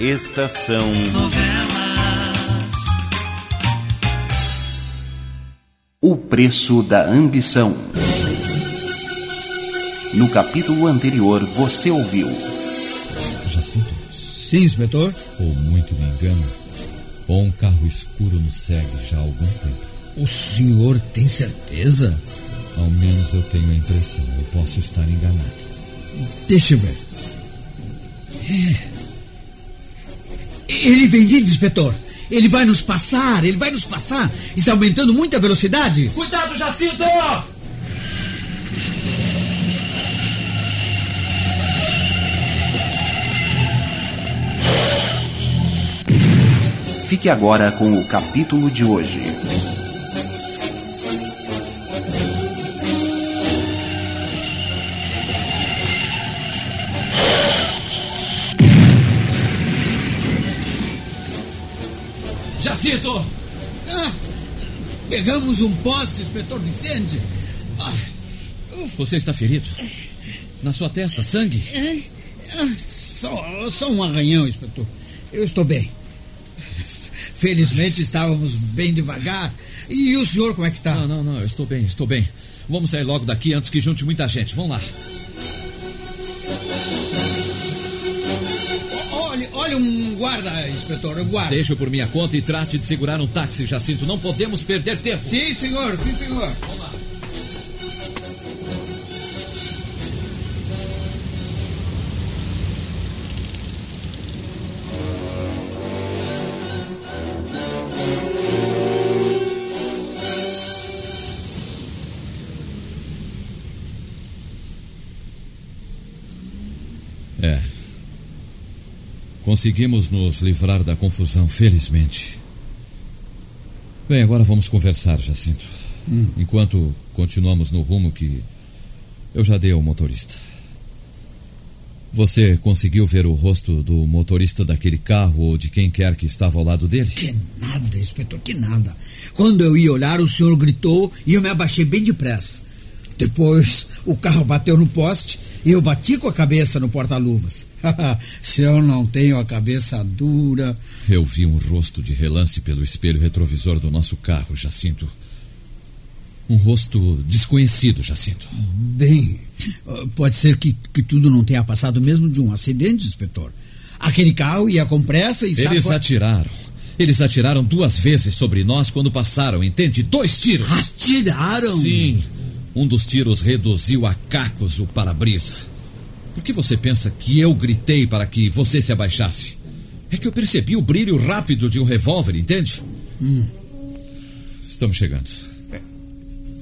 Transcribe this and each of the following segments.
Estação Novelas. O Preço da Ambição. No capítulo anterior, você ouviu. Jacinto, Sim, inspetor? ou muito me engano, ou um carro escuro nos segue já há algum tempo. O senhor tem certeza? Ao menos eu tenho a impressão, eu posso estar enganado. Deixa eu ver. É. Ele vem vindo, inspetor. Ele vai nos passar, ele vai nos passar. Está aumentando muito a velocidade. Cuidado, Jacinto! Fique agora com o capítulo de hoje. Ah, pegamos um poste, inspetor Vicente. Ah, Você está ferido? Na sua testa, sangue? ah, só, só um arranhão, inspetor. Eu estou bem. Felizmente estávamos bem devagar. E o senhor como é que está? Não, não, não, eu estou bem, estou bem. Vamos sair logo daqui antes que junte muita gente. Vamos lá. Olha, olha um guarda, inspetor, guarda. Deixe por minha conta e trate de segurar um táxi, Jacinto. Não podemos perder tempo. Sim, senhor, sim, senhor. Conseguimos nos livrar da confusão, felizmente. Bem, agora vamos conversar, Jacinto. Enquanto continuamos no rumo que eu já dei ao motorista. Você conseguiu ver o rosto do motorista daquele carro ou de quem quer que estava ao lado dele? Que nada, inspetor, que nada. Quando eu ia olhar, o senhor gritou e eu me abaixei bem depressa. Depois, o carro bateu no poste e eu bati com a cabeça no porta-luvas. Se eu não tenho a cabeça dura. Eu vi um rosto de relance pelo espelho retrovisor do nosso carro, Jacinto. Um rosto desconhecido, Jacinto. Bem, pode ser que, que tudo não tenha passado mesmo de um acidente, inspetor. Aquele carro ia com pressa e Eles qual- atiraram. Eles atiraram duas vezes sobre nós quando passaram, entende? Dois tiros. Atiraram? Sim. Um dos tiros reduziu a cacos o para-brisa. Por que você pensa que eu gritei para que você se abaixasse? É que eu percebi o brilho rápido de um revólver, entende? Estamos chegando.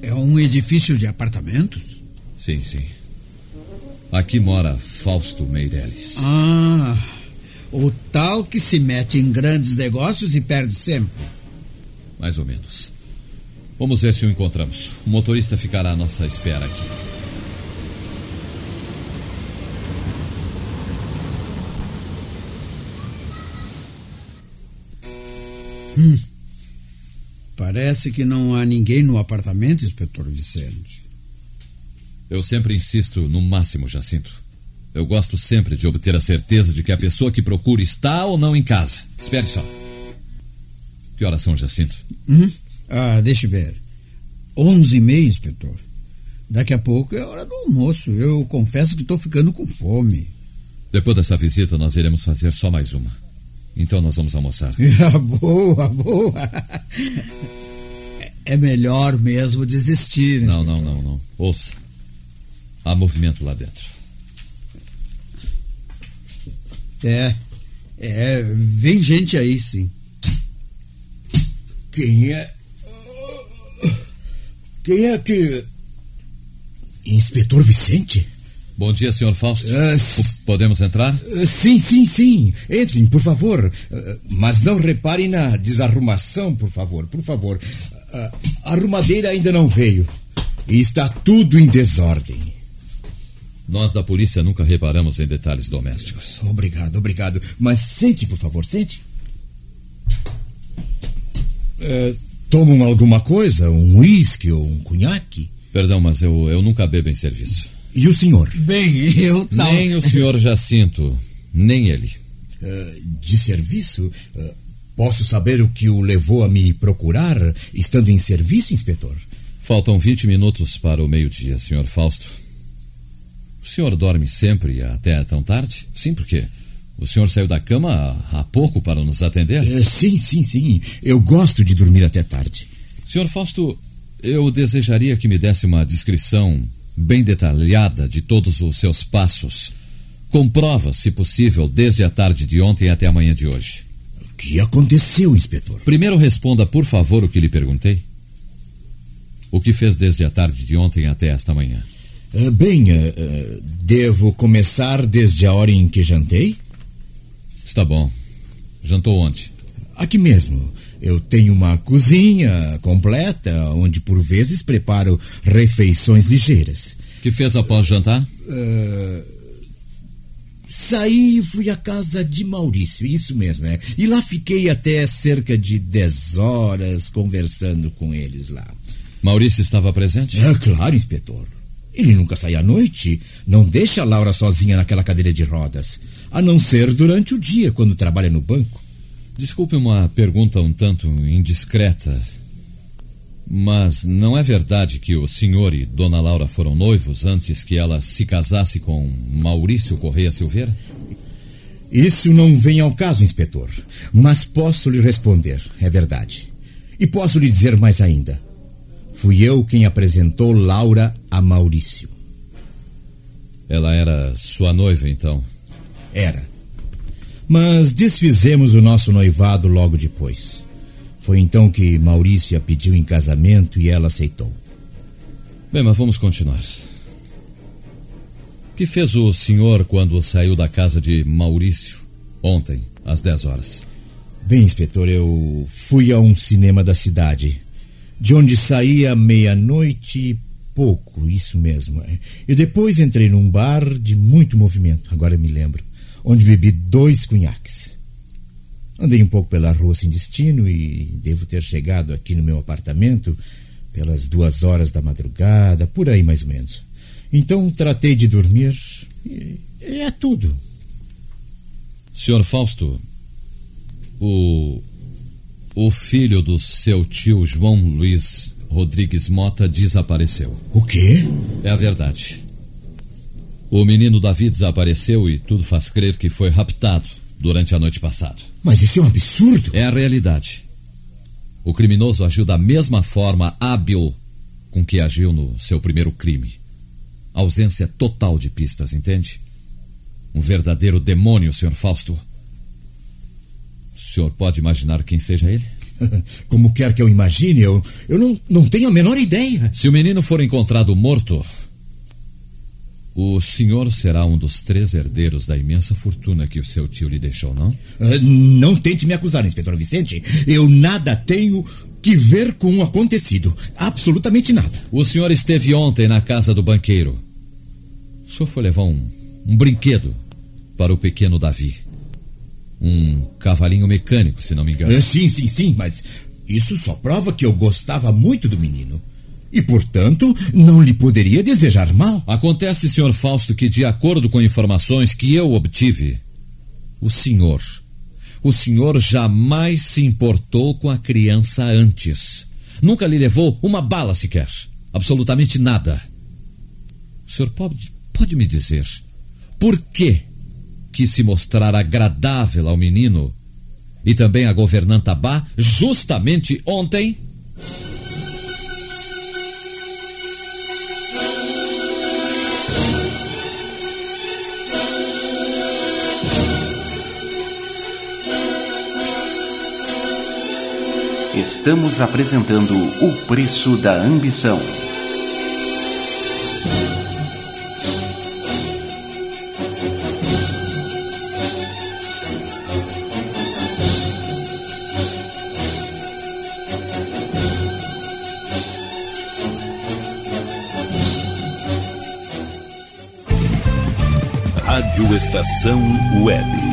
É um edifício de apartamentos? Sim, sim. Aqui mora Fausto Meirelles. Ah, o tal que se mete em grandes negócios e perde sempre. Mais ou menos. Vamos ver se o encontramos. O motorista ficará à nossa espera aqui. Parece que não há ninguém no apartamento, inspetor Vicente. Eu sempre insisto no máximo, Jacinto. Eu gosto sempre de obter a certeza de que a pessoa que procura está ou não em casa. Espere só. Que horas são, Jacinto? Hum? Ah, deixa eu ver. Onze e meia, inspetor. Daqui a pouco é hora do almoço. Eu confesso que estou ficando com fome. Depois dessa visita, nós iremos fazer só mais uma. Então nós vamos almoçar. Ah, boa, boa. É- É melhor mesmo desistir. né? Não, não, não, não. Ouça. Há movimento lá dentro. É, é, vem gente aí, sim. Quem é. Quem é que. Inspetor Vicente? Bom dia, senhor Fausto. S- Podemos entrar? Ah, Sim, sim, sim. Entrem, por favor. Ah, Mas não reparem na desarrumação, por favor, por favor. A arrumadeira ainda não veio. E está tudo em desordem. Nós da polícia nunca reparamos em detalhes domésticos. Obrigado, obrigado. Mas sente, por favor, sente. Tomam alguma coisa? Um uísque ou um cunhaque? Perdão, mas eu, eu nunca bebo em serviço. E o senhor? Bem, eu tava... Nem o senhor Jacinto, nem ele. Uh, de serviço? Uh, posso saber o que o levou a me procurar, estando em serviço, inspetor? Faltam 20 minutos para o meio-dia, senhor Fausto. O senhor dorme sempre até tão tarde? Sim, por quê? O senhor saiu da cama há pouco para nos atender? Uh, sim, sim, sim. Eu gosto de dormir até tarde. Senhor Fausto, eu desejaria que me desse uma descrição bem detalhada de todos os seus passos. Com provas, se possível, desde a tarde de ontem até a manhã de hoje. O que aconteceu, inspetor? Primeiro responda, por favor, o que lhe perguntei. O que fez desde a tarde de ontem até esta manhã? Uh, bem, uh, devo começar desde a hora em que jantei? Está bom. Jantou onde? Aqui mesmo. Eu tenho uma cozinha completa, onde por vezes preparo refeições ligeiras. Que fez após jantar? Uh, saí e fui à casa de Maurício, isso mesmo, é. E lá fiquei até cerca de 10 horas conversando com eles lá. Maurício estava presente? É claro, inspetor. Ele nunca sai à noite. Não deixa a Laura sozinha naquela cadeira de rodas. A não ser durante o dia, quando trabalha no banco. Desculpe uma pergunta um tanto indiscreta. Mas não é verdade que o senhor e Dona Laura foram noivos antes que ela se casasse com Maurício Correia Silveira? Isso não vem ao caso, inspetor. Mas posso lhe responder, é verdade. E posso lhe dizer mais ainda. Fui eu quem apresentou Laura a Maurício. Ela era sua noiva, então? Era. Mas desfizemos o nosso noivado logo depois. Foi então que Maurício a pediu em casamento e ela aceitou. Bem, mas vamos continuar. O que fez o senhor quando saiu da casa de Maurício ontem, às 10 horas? Bem, inspetor, eu fui a um cinema da cidade, de onde saí à meia-noite e pouco, isso mesmo. E depois entrei num bar de muito movimento, agora me lembro onde bebi dois cunhaques. Andei um pouco pela rua sem destino e devo ter chegado aqui no meu apartamento pelas duas horas da madrugada, por aí mais ou menos. Então tratei de dormir e é tudo. Senhor Fausto, o, o filho do seu tio João Luiz Rodrigues Mota desapareceu. O quê? É a verdade. O menino Davi desapareceu e tudo faz crer que foi raptado durante a noite passada. Mas isso é um absurdo. É a realidade. O criminoso agiu da mesma forma hábil com que agiu no seu primeiro crime. Ausência total de pistas, entende? Um verdadeiro demônio, Sr. Fausto. O senhor pode imaginar quem seja ele? Como quer que eu imagine, eu, eu não, não tenho a menor ideia. Se o menino for encontrado morto, o senhor será um dos três herdeiros da imensa fortuna que o seu tio lhe deixou, não? Uh, não tente me acusar, inspetor Vicente. Eu nada tenho que ver com o acontecido. Absolutamente nada. O senhor esteve ontem na casa do banqueiro. O senhor foi levar um, um brinquedo para o pequeno Davi. Um cavalinho mecânico, se não me engano. Uh, sim, sim, sim, mas isso só prova que eu gostava muito do menino e, portanto, não lhe poderia desejar mal. Acontece, Sr. Fausto, que, de acordo com informações que eu obtive, o senhor, o senhor jamais se importou com a criança antes. Nunca lhe levou uma bala sequer. Absolutamente nada. O senhor pode, pode me dizer por que quis se mostrar agradável ao menino e também à governanta Bá justamente ontem? Estamos apresentando O Preço da Ambição. Rádio Estação Web.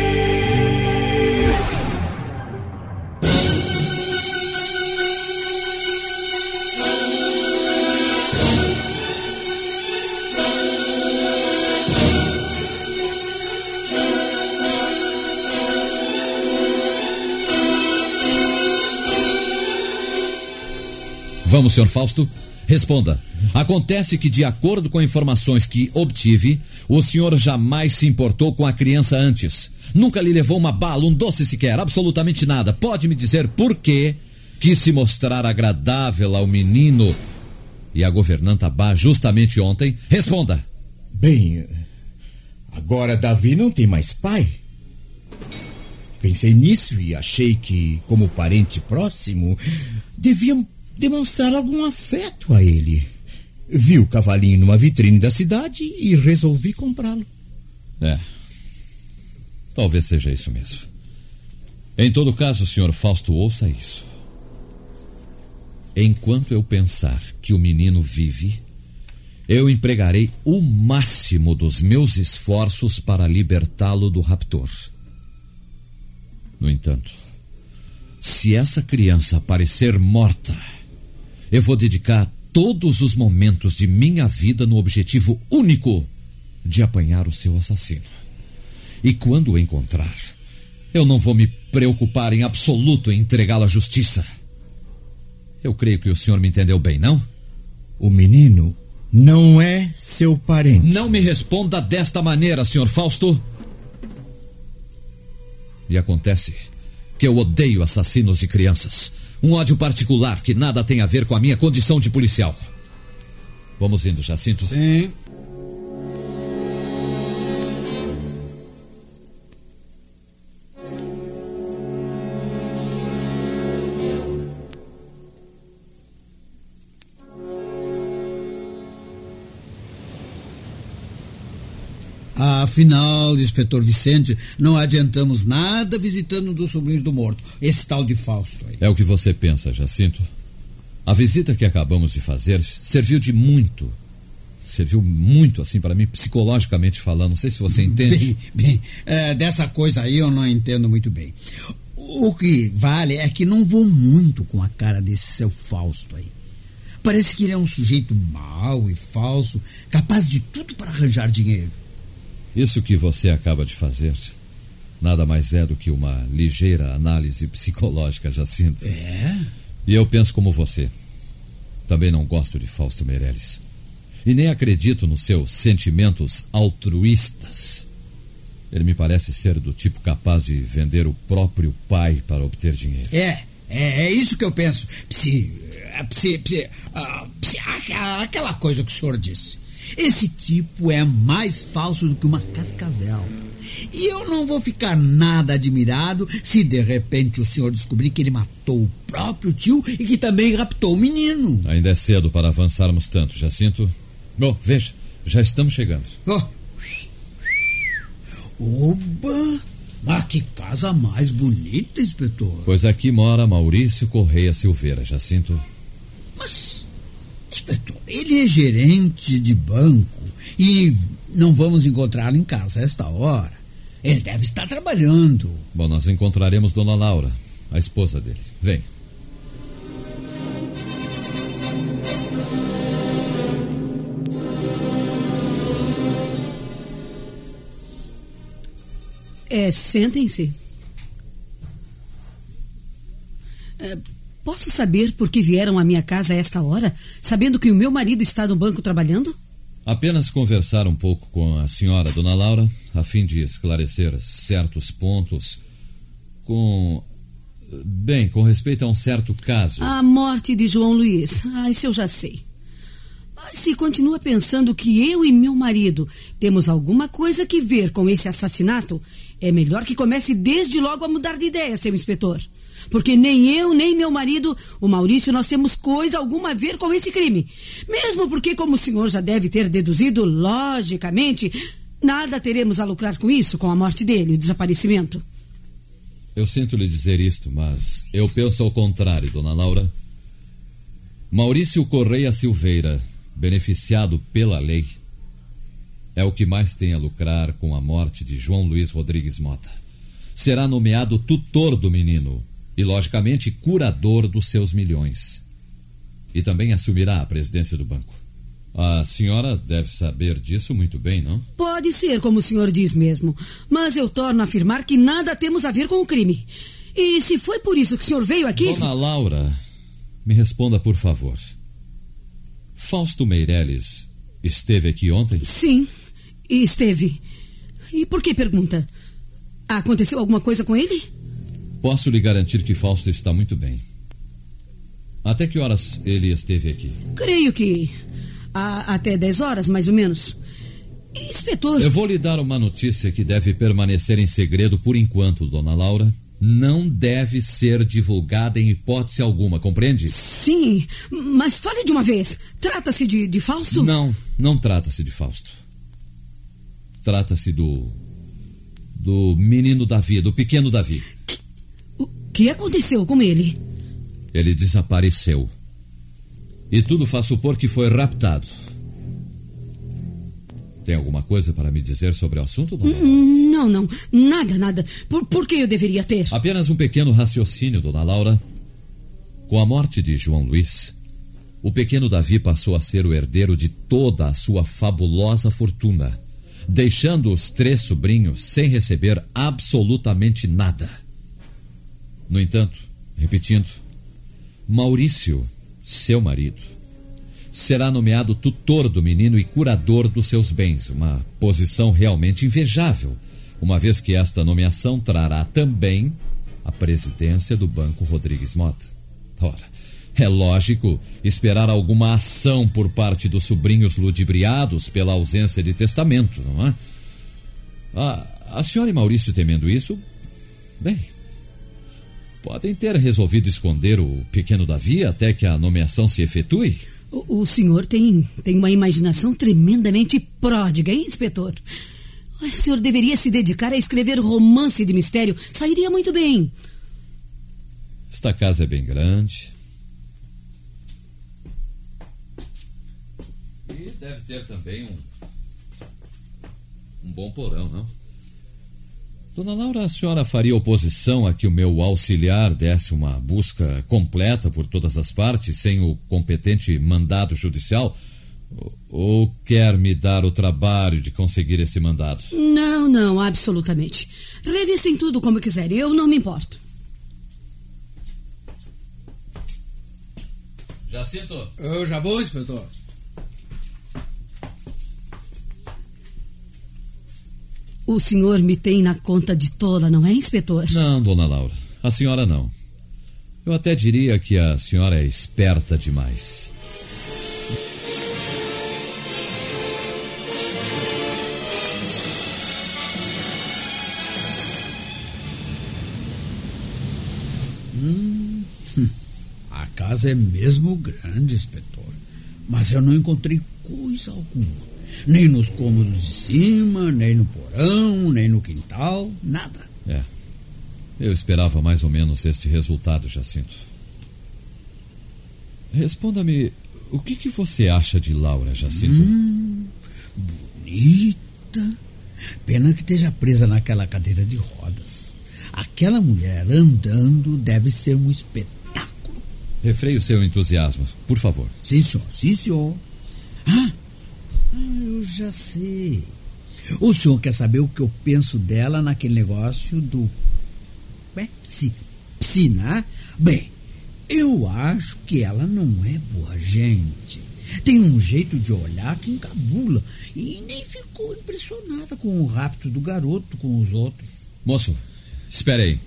Vamos, senhor Fausto? Responda. Acontece que, de acordo com informações que obtive, o senhor jamais se importou com a criança antes. Nunca lhe levou uma bala, um doce sequer, absolutamente nada. Pode me dizer por que quis se mostrar agradável ao menino e à governanta Bá justamente ontem? Responda. Bem, agora Davi não tem mais pai. Pensei nisso e achei que, como parente próximo, deviam demonstrar algum afeto a ele. Vi o cavalinho numa vitrine da cidade e resolvi comprá-lo. É. Talvez seja isso mesmo. Em todo caso, senhor Fausto, ouça isso. Enquanto eu pensar que o menino vive, eu empregarei o máximo dos meus esforços para libertá-lo do raptor. No entanto, se essa criança aparecer morta, eu vou dedicar todos os momentos de minha vida no objetivo único de apanhar o seu assassino. E quando o encontrar, eu não vou me preocupar em absoluto em entregá-lo à justiça. Eu creio que o senhor me entendeu bem, não? O menino não é seu parente. Não me responda desta maneira, senhor Fausto. E acontece que eu odeio assassinos de crianças. Um ódio particular que nada tem a ver com a minha condição de policial. Vamos indo, Jacinto? Sim. Afinal, inspetor Vicente, não adiantamos nada visitando um dos sobrinhos do morto, esse tal de Fausto aí. É o que você pensa, Jacinto. A visita que acabamos de fazer serviu de muito. Serviu muito, assim, para mim, psicologicamente falando. Não sei se você entende. Bem, bem é, dessa coisa aí eu não entendo muito bem. O que vale é que não vou muito com a cara desse seu Fausto aí. Parece que ele é um sujeito mau e falso, capaz de tudo para arranjar dinheiro. Isso que você acaba de fazer nada mais é do que uma ligeira análise psicológica, Jacinto. É? E eu penso como você. Também não gosto de Fausto Meirelles. E nem acredito nos seus sentimentos altruístas. Ele me parece ser do tipo capaz de vender o próprio pai para obter dinheiro. É, é, é isso que eu penso. Psi, psi, psi, ah, psi, aquela coisa que o senhor disse. Esse tipo é mais falso do que uma cascavel. E eu não vou ficar nada admirado se de repente o senhor descobrir que ele matou o próprio tio e que também raptou o menino. Ainda é cedo para avançarmos tanto, Jacinto. Bom, veja, já estamos chegando. Oh. Oba! Mas que casa mais bonita, inspetor. Pois aqui mora Maurício Correia Silveira, Jacinto. Mas, ele é gerente de banco e não vamos encontrá-lo em casa a esta hora. Ele deve estar trabalhando. Bom, nós encontraremos Dona Laura, a esposa dele. Vem. É, sentem-se. É, posso saber por que vieram à minha casa a esta hora, sabendo que o meu marido está no banco trabalhando? Apenas conversar um pouco com a senhora, Dona Laura, a fim de esclarecer certos pontos com. Bem, com respeito a um certo caso. A morte de João Luiz. Ah, isso eu já sei. Mas se continua pensando que eu e meu marido temos alguma coisa que ver com esse assassinato, é melhor que comece desde logo a mudar de ideia, seu inspetor. Porque nem eu, nem meu marido, o Maurício, nós temos coisa alguma a ver com esse crime. Mesmo porque, como o senhor já deve ter deduzido, logicamente, nada teremos a lucrar com isso, com a morte dele, o desaparecimento. Eu sinto lhe dizer isto, mas eu penso ao contrário, Dona Laura. Maurício Correia Silveira, beneficiado pela lei, é o que mais tem a lucrar com a morte de João Luiz Rodrigues Mota. Será nomeado tutor do menino e, logicamente, curador dos seus milhões. E também assumirá a presidência do banco. A senhora deve saber disso muito bem, não? Pode ser, como o senhor diz mesmo. Mas eu torno a afirmar que nada temos a ver com o crime. E se foi por isso que o senhor veio aqui. Dona se... Laura, me responda, por favor. Fausto Meirelles esteve aqui ontem? Sim, esteve. E por que pergunta? Aconteceu alguma coisa com ele? Posso lhe garantir que Fausto está muito bem. Até que horas ele esteve aqui? Creio que a, até 10 horas, mais ou menos. Inspetor. Eu vou lhe dar uma notícia que deve permanecer em segredo por enquanto, dona Laura. Não deve ser divulgada em hipótese alguma, compreende? Sim, mas fale de uma vez. Trata-se de, de Fausto? Não, não trata-se de Fausto. Trata-se do. do menino Davi, do pequeno Davi. Que, o que aconteceu com ele? Ele desapareceu. E tudo faz supor que foi raptado. Tem alguma coisa para me dizer sobre o assunto, dona Laura? Não, não. Nada, nada. Por, por que eu deveria ter? Apenas um pequeno raciocínio, dona Laura. Com a morte de João Luiz, o pequeno Davi passou a ser o herdeiro de toda a sua fabulosa fortuna. deixando os três sobrinhos sem receber absolutamente nada. No entanto, repetindo, Maurício, seu marido, será nomeado tutor do menino e curador dos seus bens, uma posição realmente invejável, uma vez que esta nomeação trará também a presidência do Banco Rodrigues Mota. Ora, é lógico esperar alguma ação por parte dos sobrinhos ludibriados pela ausência de testamento, não é? A, a senhora e Maurício temendo isso, bem, podem ter resolvido esconder o pequeno Davi até que a nomeação se efetue. O, o senhor tem, tem uma imaginação tremendamente pródiga, hein, inspetor? O senhor deveria se dedicar a escrever romance de mistério. Sairia muito bem. Esta casa é bem grande. E deve ter também um. Um bom porão, não? Dona Laura, a senhora faria oposição a que o meu auxiliar desse uma busca completa por todas as partes, sem o competente mandado judicial? Ou quer me dar o trabalho de conseguir esse mandado? Não, não, absolutamente. Revistem tudo como quiserem, eu não me importo. Jacinto? Eu já vou, inspetor. O senhor me tem na conta de tola, não é, inspetor? Não, dona Laura. A senhora não. Eu até diria que a senhora é esperta demais. Hum, a casa é mesmo grande, inspetor. Mas eu não encontrei coisa alguma. Nem nos cômodos de cima, nem no porão, nem no quintal, nada. É. Eu esperava mais ou menos este resultado, Jacinto. Responda-me, o que, que você acha de Laura, Jacinto? Hum, bonita. Pena que esteja presa naquela cadeira de rodas. Aquela mulher andando deve ser um espetáculo. Refreie o seu entusiasmo, por favor. Sim, senhor. Sim, senhor. Ah, ah, eu já sei. O senhor quer saber o que eu penso dela naquele negócio do. É, psi, psina? Bem, eu acho que ela não é boa gente. Tem um jeito de olhar que encabula. E nem ficou impressionada com o rapto do garoto com os outros. Moço, espere aí.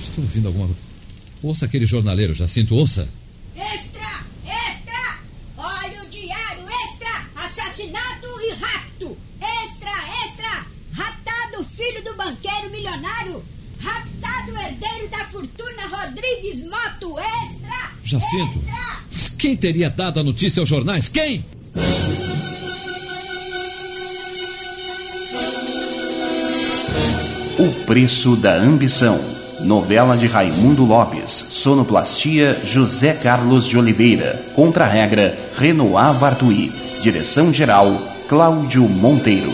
Estou ouvindo alguma coisa. Ouça aquele jornaleiro, Jacinto, ouça. Extra! Extra! Olha o diário extra! Assassinato e rapto! Extra! Extra! Raptado filho do banqueiro milionário! Raptado herdeiro da fortuna Rodrigues Moto! Extra! Jacinto, Extra! mas quem teria dado a notícia aos jornais? Quem? O Preço da Ambição. Novela de Raimundo Lopes. Sonoplastia José Carlos de Oliveira. Contra-regra Renoir Bartui. Direção-geral Cláudio Monteiro.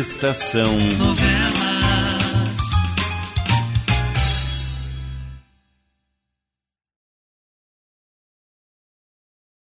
Estação Novela.